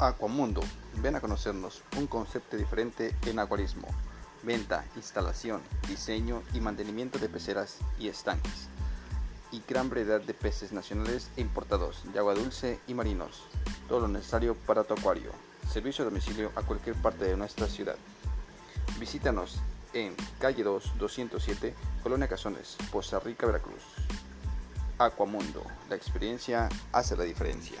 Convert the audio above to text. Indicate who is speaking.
Speaker 1: Aquamundo, ven a conocernos, un concepto diferente en acuarismo, venta, instalación, diseño y mantenimiento de peceras y estanques, y gran variedad de peces nacionales e importados, de agua dulce y marinos, todo lo necesario para tu acuario, servicio a domicilio a cualquier parte de nuestra ciudad. Visítanos en calle 2, 207, Colonia Cazones, Poza Rica, Veracruz. Aquamundo, la experiencia hace la diferencia.